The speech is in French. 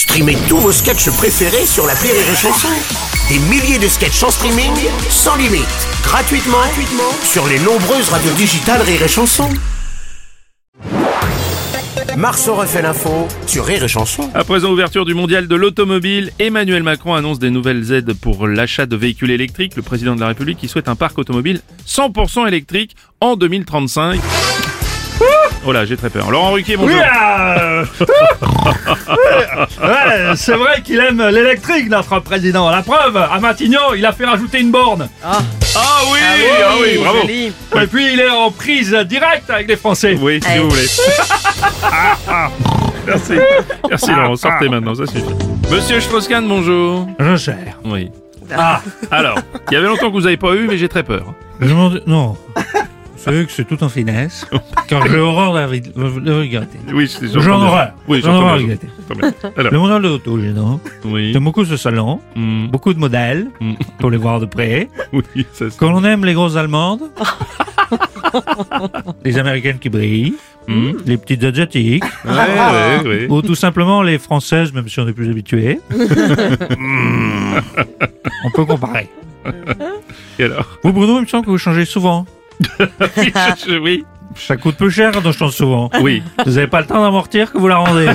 Streamez tous vos sketchs préférés sur la Rire et Chanson. Des milliers de sketchs en streaming, sans limite, gratuitement, gratuitement sur les nombreuses radios digitales Rire et Chanson. Marceau refait l'info sur Rire et Chanson. À présent, ouverture du mondial de l'automobile, Emmanuel Macron annonce des nouvelles aides pour l'achat de véhicules électriques. Le président de la République qui souhaite un parc automobile 100% électrique en 2035. Oh là, j'ai très peur. Laurent Ruquier, bonjour. Oui, euh, ouais, c'est vrai qu'il aime l'électrique, notre président. La preuve, à Matignon, il a fait rajouter une borne. Ah oui, ah oui, bravo. Et puis, il est en prise directe avec les Français. Oui, si vous voulez. Ah, ah. Merci. Merci Laurent, sortez maintenant, ça suffit. Monsieur Strauss-Kahn, bonjour. Je gère. Oui. Ah, alors, il y avait longtemps que vous n'avez pas eu, mais j'ai très peur. Je m'en... Non. Savez que c'est tout en finesse. Car j'ai horreur de de regretter. Oui, c'est J'en aurais. Oui, J'en j'entends bien. Alors, Le mondial de l'auto, gênant. oui. J'aime beaucoup ce salon. Hmm, Beaucoup de modèles. Mm. Pour les voir de près. oui, ça. Quand on aime les grosses allemandes. les américaines qui brillent. Hmm. Les petites asiatiques. Ouais, ouais, ouais. Ou tout simplement les françaises, même si on est plus habitué. Mm. on peut comparer. Et alors? Vous, Bruno, il me semble que vous changez souvent. Oui, je- je- oui. Ça coûte peu cher quand on change souvent. Oui. Vous n'avez pas le temps d'amortir que vous la rendez.